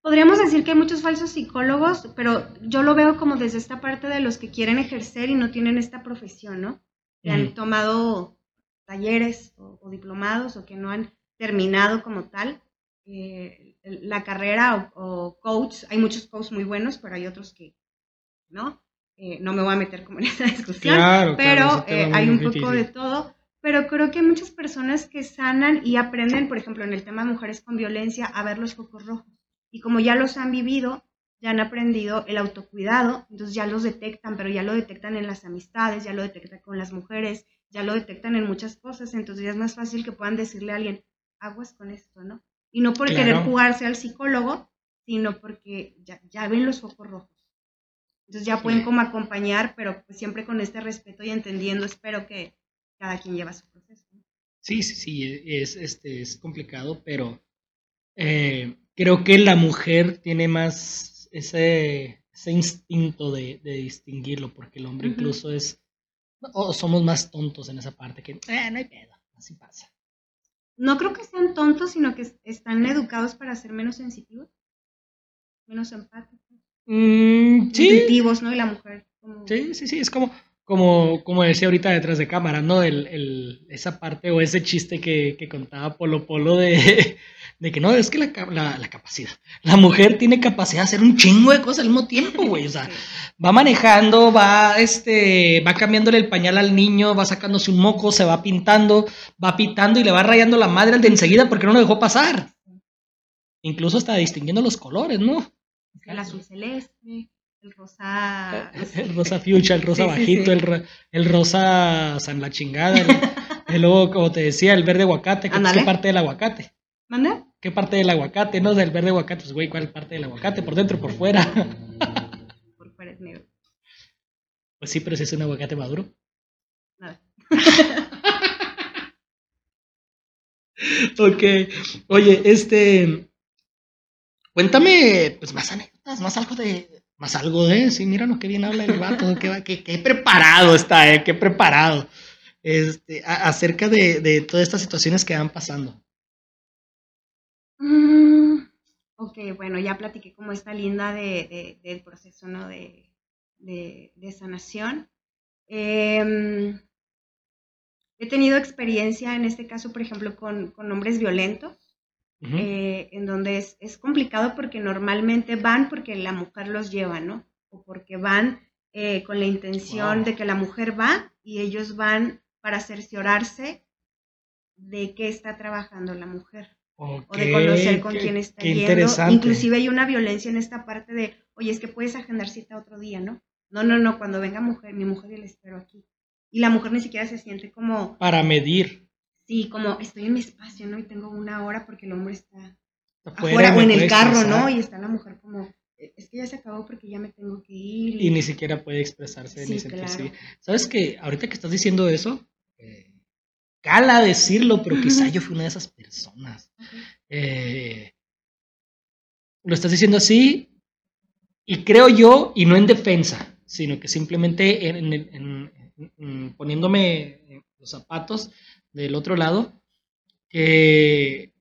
podríamos decir que hay muchos falsos psicólogos, pero yo lo veo como desde esta parte de los que quieren ejercer y no tienen esta profesión, ¿no? Que han tomado talleres o, diplomados o que no han terminado como tal eh, la carrera o, coach. Hay muchos coaches muy buenos, pero hay otros que no. Eh, no me voy a meter como en esa discusión, pero eh, hay un poco de todo. Pero creo que hay muchas personas que sanan y aprenden, por ejemplo, en el tema de mujeres con violencia, a ver los focos rojos. Y como ya los han vivido, ya han aprendido el autocuidado, entonces ya los detectan, pero ya lo detectan en las amistades, ya lo detectan con las mujeres, ya lo detectan en muchas cosas, entonces ya es más fácil que puedan decirle a alguien, aguas con esto, ¿no? Y no por querer jugarse al psicólogo, sino porque ya, ya ven los focos rojos. Entonces ya pueden como acompañar, pero pues siempre con este respeto y entendiendo, espero que cada quien lleva su proceso. Sí, sí, sí, es, este, es complicado, pero eh, creo que la mujer tiene más ese, ese instinto de, distinguirlo, porque el hombre incluso es, o somos más tontos en esa parte, que eh, no hay pedo, así pasa. No creo que sean tontos, sino que están educados para ser menos sensitivos, menos empáticos. Mm, sí. ¿no? Y la mujer. Sí, sí, sí, es como, como, como decía ahorita detrás de cámara, ¿no? El, el, esa parte o ese chiste que, que, contaba Polo Polo de, de que no, es que la, la, la, capacidad, la mujer tiene capacidad de hacer un chingo de cosas al mismo tiempo, güey, o sea, va manejando, va, este, va cambiándole el pañal al niño, va sacándose un moco, se va pintando, va pitando y le va rayando la madre al de enseguida porque no lo dejó pasar. Incluso hasta distinguiendo los colores, ¿no? el azul celeste, el rosa... El rosa fuchsia, el rosa bajito, El, el, rosa san la chingada, el, luego, como te decía, el verde aguacate, ¿qué parte del aguacate? ¿Manda? ¿Qué parte del aguacate? No, del verde aguacate, pues güey, ¿cuál parte del aguacate? ¿Por dentro o por fuera? Por fuera es negro. Pues sí, pero si es un aguacate maduro. Nada. ok. Oye, este. Cuéntame, pues, más anécdotas, más algo de. Más algo de. Sí, lo que bien habla el vato. qué, qué, preparado está, eh, qué preparado. Este, acerca de, de, todas estas situaciones que van pasando. Mm, Ok, bueno, ya platiqué como esta linda de, del proceso, ¿no? De, de sanación. Em, he tenido experiencia en este caso, por ejemplo, con, con hombres violentos, eh, en donde es, es, complicado porque normalmente van porque la mujer los lleva, ¿no? O porque van eh, con la intención de que la mujer va y ellos van para cerciorarse de qué está trabajando la mujer. o de conocer con quién está yendo. Inclusive hay una violencia en esta parte de, oye, es que puedes agendar cita otro día, ¿no? No, no, no, cuando venga mujer, mi mujer y la espero aquí. Y la mujer ni siquiera se siente como... Para medir. Sí, como estoy en mi espacio, ¿no? Y tengo una hora porque el hombre está afuera, o en el carro, ¿no? Y está la mujer como, e, es que ya se acabó porque ya me tengo que ir. Y, ni siquiera puede expresarse ni sentirse ¿Sabes que ahorita que estás diciendo eso, eh, cala decirlo, pero quizá yo fui una de esas personas. Eh, lo estás diciendo así, y creo yo, y no en defensa, sino que simplemente en, poniéndome los zapatos del otro lado, que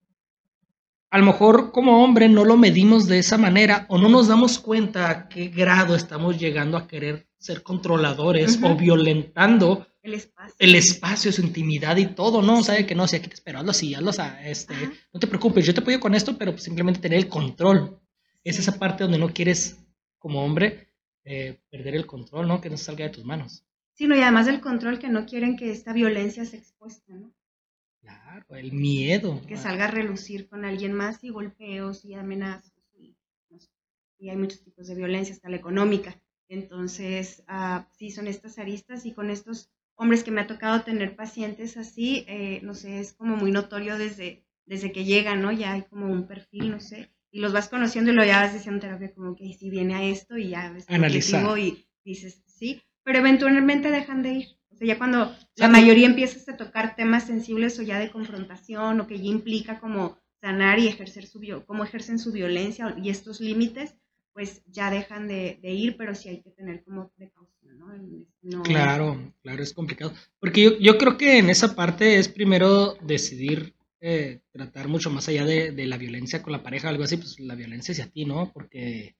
a lo mejor como hombre no lo medimos de esa manera o no nos damos cuenta a qué grado estamos llegando a querer ser controladores o violentando el espacio. el espacio, su intimidad y todo, ¿no? O sea, que no, si aquí te espero, hazlo así, hazlo así, este, no te preocupes, yo te apoyo con esto, pero simplemente tener el control. Es esa parte donde no quieres como hombre eh, perder el control, ¿no? Que no salga de tus manos. Sí, no, y además del control que no quieren que esta violencia se expuesta, ¿no? Claro, el miedo. Que salga a relucir con alguien más y golpeos y amenazas. Y, y hay muchos tipos de violencia, hasta la económica. Entonces, uh, sí, son estas aristas y con estos hombres que me ha tocado tener pacientes así, eh, no sé, es como muy notorio desde, desde que llegan, ¿no? Ya hay como un perfil, no sé y los vas conociendo y lo ya vas diciendo terapia como que si viene a esto y ya ves Analizar. y dices sí, pero eventualmente dejan de ir. O sea, ya cuando la mayoría empiezas a tocar temas sensibles o ya de confrontación o que ya implica como sanar y ejercer su cómo ejercen su violencia y estos límites, pues ya dejan de, ir, pero sí hay que tener como precaución, ¿no? claro, claro, es complicado. Porque yo, yo creo que en esa parte es primero decidir eh, tratar mucho más allá de, la violencia con la pareja, algo así, pues la violencia hacia ti, ¿no? Porque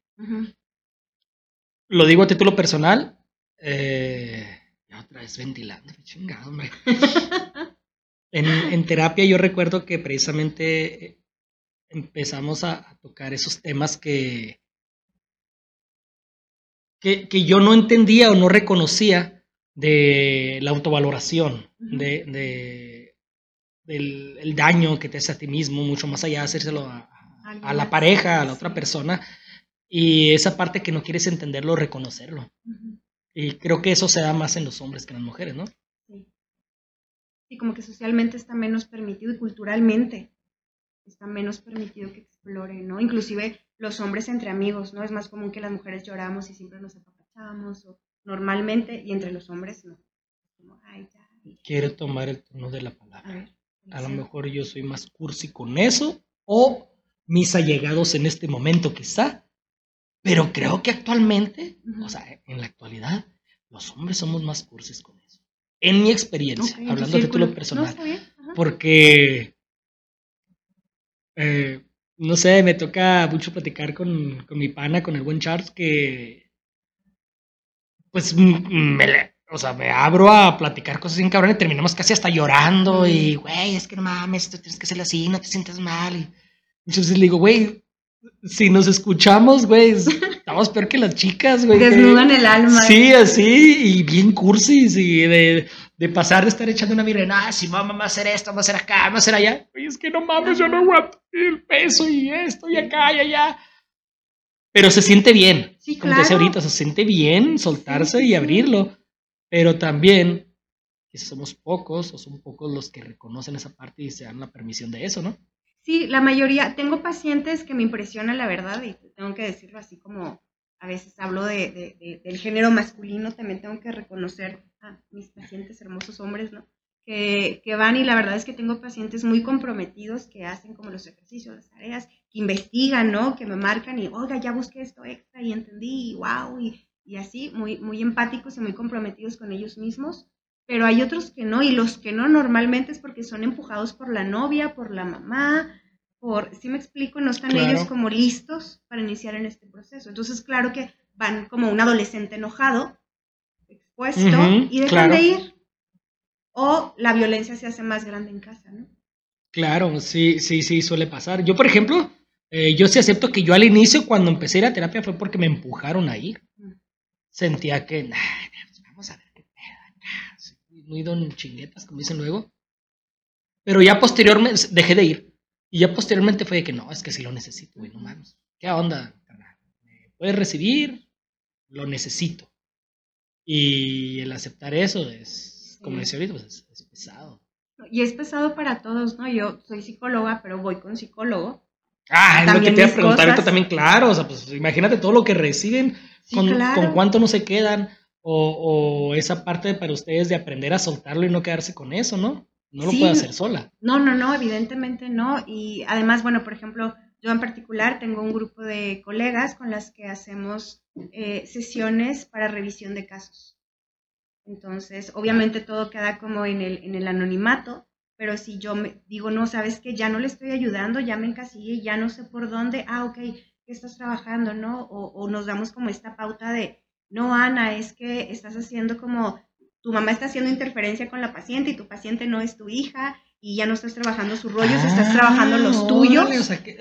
lo digo a título personal, eh, otra vez ventilando, chingado, hombre. en, terapia yo recuerdo que precisamente eh, empezamos a, tocar esos temas que, que, yo no entendía o no reconocía de la autovaloración, de el, daño que te hace a ti mismo, mucho más allá de hacérselo a, la pareja, a la otra persona, y esa parte que no quieres entenderlo, reconocerlo. Y creo que eso se da más en los hombres que en las mujeres, ¿no? Sí. Sí, como que socialmente está menos permitido y culturalmente está menos permitido que explore, ¿no? Inclusive los hombres entre amigos, ¿no? Es más común que las mujeres lloramos y siempre nos apapachamos, o normalmente, y entre los hombres no. Como, Ay, ya. Quiero tomar el turno de la palabra. A lo mejor yo soy más cursi con eso o mis allegados en este momento quizá, pero creo que actualmente, o sea, en la actualidad, los hombres somos más cursis con eso. En mi experiencia, hablando de título personal. porque, eh, no sé, me toca mucho platicar con, con mi pana, con el buen Charles, que pues me, o sea, me abro a platicar cosas sin cabrón y terminamos casi hasta llorando y, güey, es que no mames, tú tienes que ser así, no te sientes mal. Y entonces le digo, güey, si nos escuchamos, güey, estamos peor que las chicas, güey. Desnudan el alma. Sí, así, y bien cursis, y de, de pasar de estar echando una mirada, ah, si vamos a hacer esto, vamos a hacer acá, vamos a hacer allá. Güey, es que no mames, yo no aguanto el peso y esto y acá y allá. Pero se siente bien. Sí, Como te decía ahorita, se siente bien soltarse y abrirlo pero también que somos pocos o son pocos los que reconocen esa parte y se dan la permisión de eso, ¿no? Sí, la mayoría, tengo pacientes que me impresionan la verdad y tengo que decirlo así como a veces hablo de, del género masculino, también tengo que reconocer a mis pacientes hermosos hombres, ¿no? Que, que, van y la verdad es que tengo pacientes muy comprometidos que hacen como los ejercicios, las tareas, que investigan, ¿no? Que me marcan y, oiga, ya busqué esto extra y entendí, y wow, y y así, muy, muy empáticos y muy comprometidos con ellos mismos, pero hay otros que no, y los que no normalmente es porque son empujados por la novia, por la mamá, por, si me explico, no están ellos como listos para iniciar en este proceso. Entonces, claro que van como un adolescente enojado, expuesto, y dejan de ir. O la violencia se hace más grande en casa, ¿no? Claro, sí, sí, sí, suele pasar. Yo, por ejemplo, eh, yo sí acepto que yo al inicio, cuando empecé a ir a terapia, fue porque me empujaron a ir. Mm. Sentía que, nah, pues vamos a ver qué pedo muy don chinguetas, como dicen luego. Pero ya posteriormente dejé de ir. Y ya posteriormente fue de que no, es que sí lo necesito, güey, no mames. ¿Qué onda, ¿Me puedes recibir? Lo necesito. Y el aceptar eso es, como decía ahorita, pues es, pesado. Y es pesado para todos, ¿no? Yo soy psicóloga, pero voy con psicólogo. Ah, es lo que te iba a preguntar ahorita también, claro. O sea, pues imagínate todo lo que reciben, con, con, cuánto no se quedan, o, o, esa parte para ustedes de aprender a soltarlo y no quedarse con eso, ¿no? No lo puede hacer sola. No, no, no, evidentemente no. Y además, bueno, por ejemplo, yo en particular tengo un grupo de colegas con las que hacemos eh, sesiones para revisión de casos. Entonces, obviamente todo queda como en el, en el anonimato, pero si yo me digo, no, sabes que ya no le estoy ayudando, ya me encasillé, ya no sé por dónde, ah, ok, ¿qué estás trabajando, no? O, o nos damos como esta pauta de, no, Ana, es que estás haciendo como tu mamá está haciendo interferencia con la paciente y tu paciente no es tu hija y ya no estás trabajando sus rollos, estás ah, trabajando los tuyos.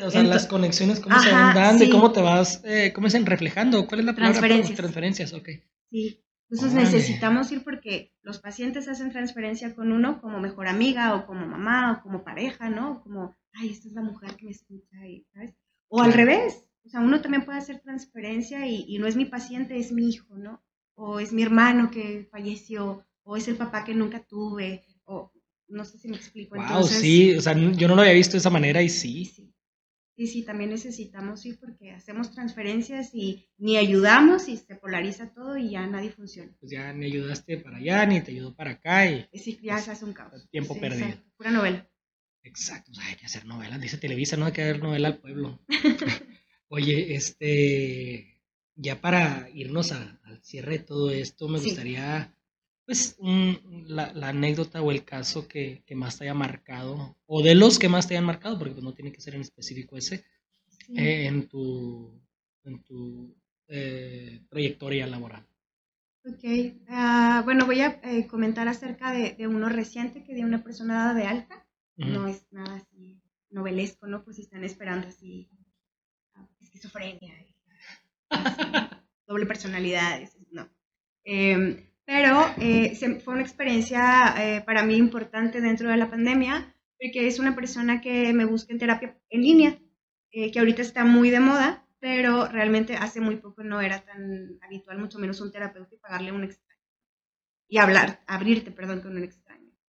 o sea, las conexiones, cómo se van dando y cómo te vas, eh, cómo se reflejando. ¿Cuál es la palabra? Transferencias. Transferencias, ok. Sí, entonces necesitamos ir porque los pacientes hacen transferencia con uno como mejor amiga o como mamá o como pareja, ¿no? Como, ay, esta es la mujer que me escucha, ¿sabes? O al revés, o sea, uno también puede hacer transferencia y, y no es mi paciente, es mi hijo, ¿no? o es mi hermano que falleció, o es el papá que nunca tuve, o no sé si me explico. Wow, sí, o sea, yo no lo había visto de esa manera y sí. Sí, sí, sí también necesitamos ir porque hacemos transferencias y ni ayudamos y se polariza todo y ya nadie funciona. Pues ya ni ayudaste para allá, ni te ayudó para acá y... Sí, ya se hace un caos. Tiempo perdido. pura novela. Exacto, hay que hacer novelas, dice Televisa, no hay que hacer novela al pueblo. Oye, este, ya para irnos al cierre de todo esto, me gustaría, pues, la, anécdota o el caso que, más te haya marcado, o de los que más te hayan marcado, porque pues, no tiene que ser en específico ese, eh, en tu, en tu eh, trayectoria laboral. Ok, ah, bueno, voy a eh, comentar acerca de, uno reciente que dio una persona dada de alta. No es nada así novelesco, ¿no? Pues si están esperando así esquizofrenia doble personalidad, no. Em, pero eh, fue una experiencia eh, para mí importante dentro de la pandemia, porque es una persona que me busca en terapia en línea, eh, que ahorita está muy de moda, pero realmente hace muy poco no era tan habitual, mucho menos un terapeuta y pagarle un extraño. Y hablar, abrirte, perdón, con un extraño.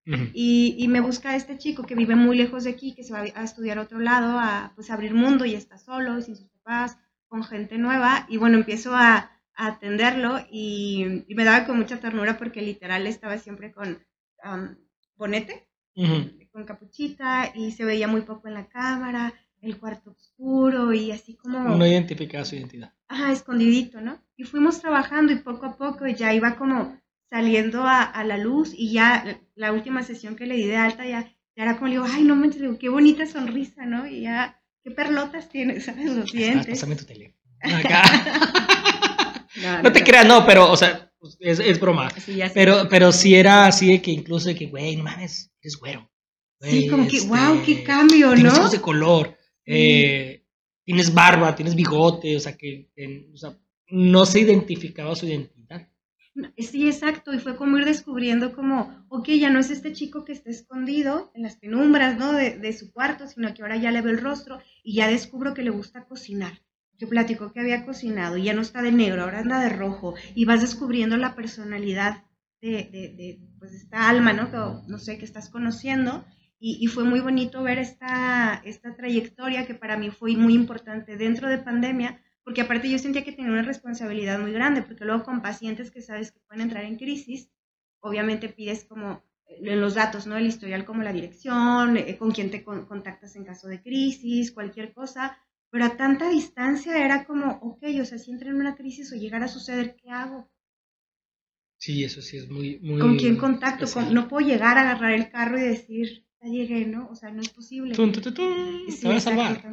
Y, y, me busca este chico que vive muy lejos de aquí, que se va a estudiar a otro lado, a pues abrir mundo y está solo, sin sus papás, con gente nueva y bueno, empiezo a, atenderlo y, me daba con mucha ternura porque literal estaba siempre con bonete, con capuchita y se veía muy poco en la cámara, el cuarto oscuro y así como... No identificaba su identidad. Ajá, escondidito, ¿no? Y fuimos trabajando y poco a poco ya iba como saliendo a, la luz y ya la última sesión que le di de alta ya, ya era como le digo, ay, no me digo, qué bonita sonrisa, ¿no? Y ya qué perlotas tienes, ¿sabes? Los dientes. pásame tu teléfono. Acá. no, te creas, no, pero, o sea, pues, es, es broma. pero, pero sí era así de que incluso de que, güey, no mames, eres güero. sí, como que, wow, qué este, cambio, ¿no? Tienes ojos de color, eh, tienes barba, tienes bigote, o sea, que o sea, no se identificaba su identidad. Sí, exacto, y fue como ir descubriendo como, ok, ya no es este chico que está escondido en las penumbras, ¿no? De, su cuarto, sino que ahora ya le veo el rostro y ya descubro que le gusta cocinar. Yo platico que había cocinado y ya no está de negro, ahora anda de rojo y vas descubriendo la personalidad de pues, esta alma, ¿no? Que, no sé, que estás conociendo y, y, fue muy bonito ver esta, esta trayectoria que para mí fue muy importante dentro de pandemia porque aparte yo sentía que tenía una responsabilidad muy grande, porque luego con pacientes que sabes que pueden entrar en crisis, obviamente pides como en eh, los datos, ¿no? El historial como la dirección, eh, con quién te contactas en caso de crisis, cualquier cosa, pero a tanta distancia era como, ok, o sea, si entra en una crisis o llegara a suceder, ¿qué hago? Sí, eso sí es muy... muy ¿Con quién contacto? no puedo llegar a agarrar el carro y decir, ya llegué, ¿no? O sea, no es posible. Tum, tum, tum, sí, a salvar.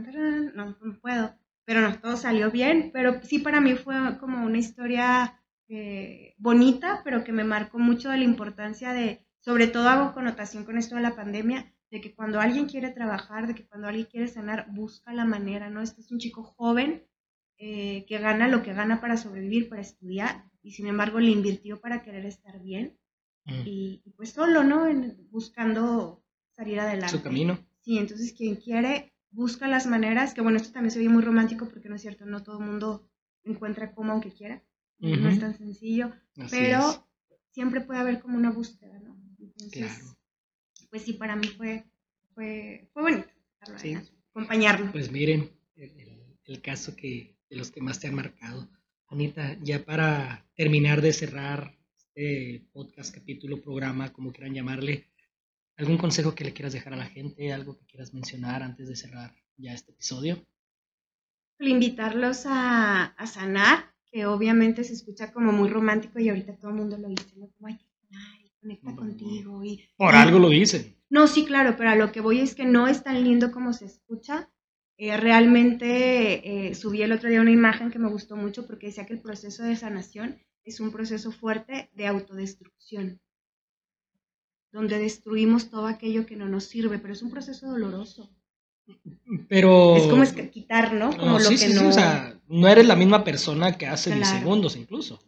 No, no puedo. Pero no, todo salió bien. Pero sí, para mí fue como una historia eh, bonita, pero que me marcó mucho de la importancia de, sobre todo hago connotación con esto de la pandemia, de que cuando alguien quiere trabajar, de que cuando alguien quiere sanar, busca la manera, ¿no? Este es un chico joven eh, que gana lo que gana para sobrevivir, para estudiar, y sin embargo le invirtió para querer estar bien. Mm. Y, pues solo, ¿no? buscando salir adelante. Su camino. Sí, entonces quien quiere busca las maneras, que bueno, esto también se oye muy romántico porque no es cierto, no todo el mundo encuentra como aunque quiera, no es tan sencillo, pero siempre puede haber como una búsqueda, ¿no? Entonces, pues sí, para mí fue, fue, fue bonito acompañarlo. Pues miren, el caso que de los que más te han marcado. Anita, ya para terminar de cerrar este podcast, capítulo, programa, como quieran llamarle, ¿algún consejo que le quieras dejar a la gente? ¿Algo que quieras mencionar antes de cerrar ya este episodio? Invitarlos a, a sanar, que obviamente se escucha como muy romántico y ahorita todo el mundo lo dice, ¿no? Como hay que sanar y conecta contigo. Y, Por algo lo dicen. No, sí, claro, pero a lo que voy es que no es tan lindo como se escucha eh, realmente eh, subí el otro día una imagen que me gustó mucho porque decía que el proceso de sanación es un proceso fuerte de autodestrucción, donde destruimos todo aquello que no nos sirve, pero es un proceso doloroso. Pero... Es como es quitar, ¿no? Como lo que no... o sea, no eres la misma persona que hace claro. segundos incluso.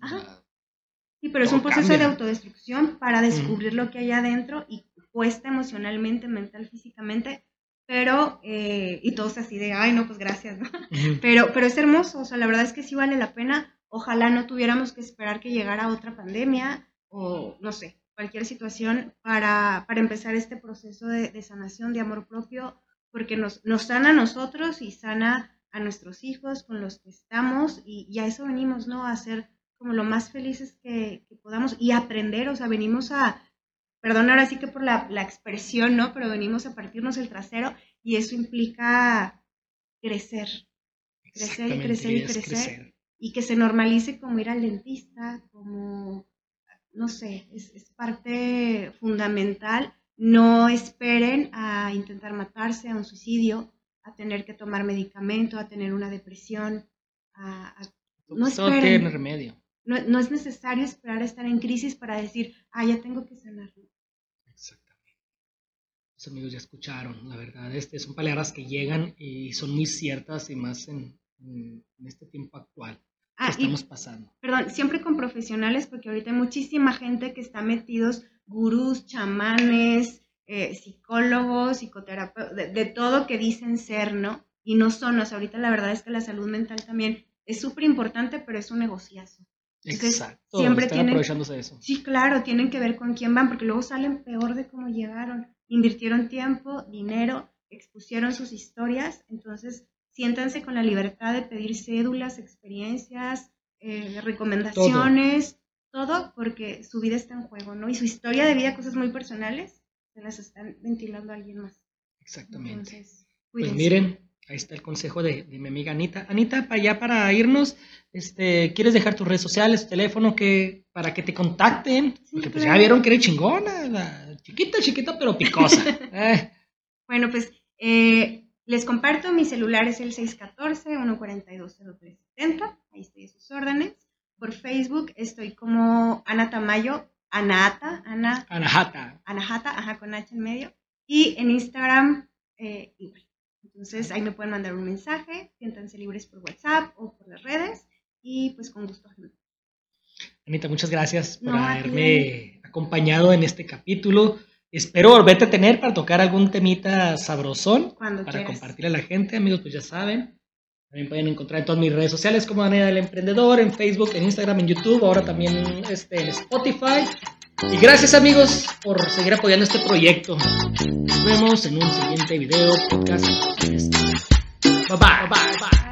sí, pero es un proceso de autodestrucción para descubrir lo que hay adentro y cuesta emocionalmente, mental, físicamente, pero, eh, y todos así de, ay, no, pues gracias, ¿no? pero, pero es hermoso, o sea, la verdad es que sí vale la pena. Ojalá no tuviéramos que esperar que llegara otra pandemia o, no sé, cualquier situación para, para empezar este proceso de, de, sanación, de amor propio, porque nos, nos sana a nosotros y sana a nuestros hijos con los que estamos y, y a eso venimos, ¿no? A ser como lo más felices que, que podamos y aprender, o sea, venimos a, perdón ahora sí que por la, expresión, ¿no? Pero venimos a partirnos el trasero y eso implica crecer, crecer y crecer y crecer, y que se normalice como ir al dentista, como, no sé, es, es parte fundamental. No esperen a intentar matarse, a un suicidio, a tener que tomar medicamento, a tener una depresión, a, no esperen. tiene remedio. No, no, es necesario esperar a estar en crisis para decir, ah, ya tengo que sanarlo amigos ya escucharon, la verdad. Este, son palabras que llegan y son muy ciertas y más en, este tiempo actual que ah, estamos pasando. Perdón, siempre con profesionales, porque ahorita hay muchísima gente que está metidos, gurús, chamanes, eh, psicólogos, psicoterapeutas, de, todo que dicen ser, ¿no? Y no son, o sea, ahorita la verdad es que la salud mental también es súper importante, pero es un negociazo. Exacto, siempre están aprovechándose de eso. Sí, claro, tienen que ver con quién van, porque luego salen peor de cómo llegaron invirtieron tiempo, dinero, expusieron sus historias, entonces siéntanse con la libertad de pedir cédulas, experiencias, eh, recomendaciones, todo. porque su vida está en juego, ¿no? Y su historia de vida, cosas muy personales, se las están ventilando a alguien más. Exactamente. pues miren, ahí está el consejo de, mi amiga Anita. Anita, para allá para irnos, este, ¿quieres dejar tus redes sociales, tu teléfono que, para que te contacten? Porque pues ya vieron que eres chingona, Chiquita, chiquita, pero picosa. Eh. Bueno, pues eh, les comparto, mi celular es el 614-142-0370, ahí estoy a sus órdenes. Por Facebook estoy como Ana Tamayo, Anahata, Ana. Anahata. Anahata, ajá, con H en medio. Y en Instagram, eh, igual. Entonces ahí me pueden mandar un mensaje, siéntanse libres por WhatsApp o por las redes y pues con gusto. Anita, muchas gracias por haberme acompañado en este capítulo. Espero volverte a tener para tocar algún temita sabrosón para compartir a la gente. Amigos, pues ya saben. También pueden encontrar en todas mis redes sociales como Daniela del Emprendedor, en Facebook, en Instagram, en YouTube, ahora también este, en Spotify. Y gracias amigos por seguir apoyando este proyecto. Nos vemos en un siguiente video, podcast. Bye bye. bye, bye.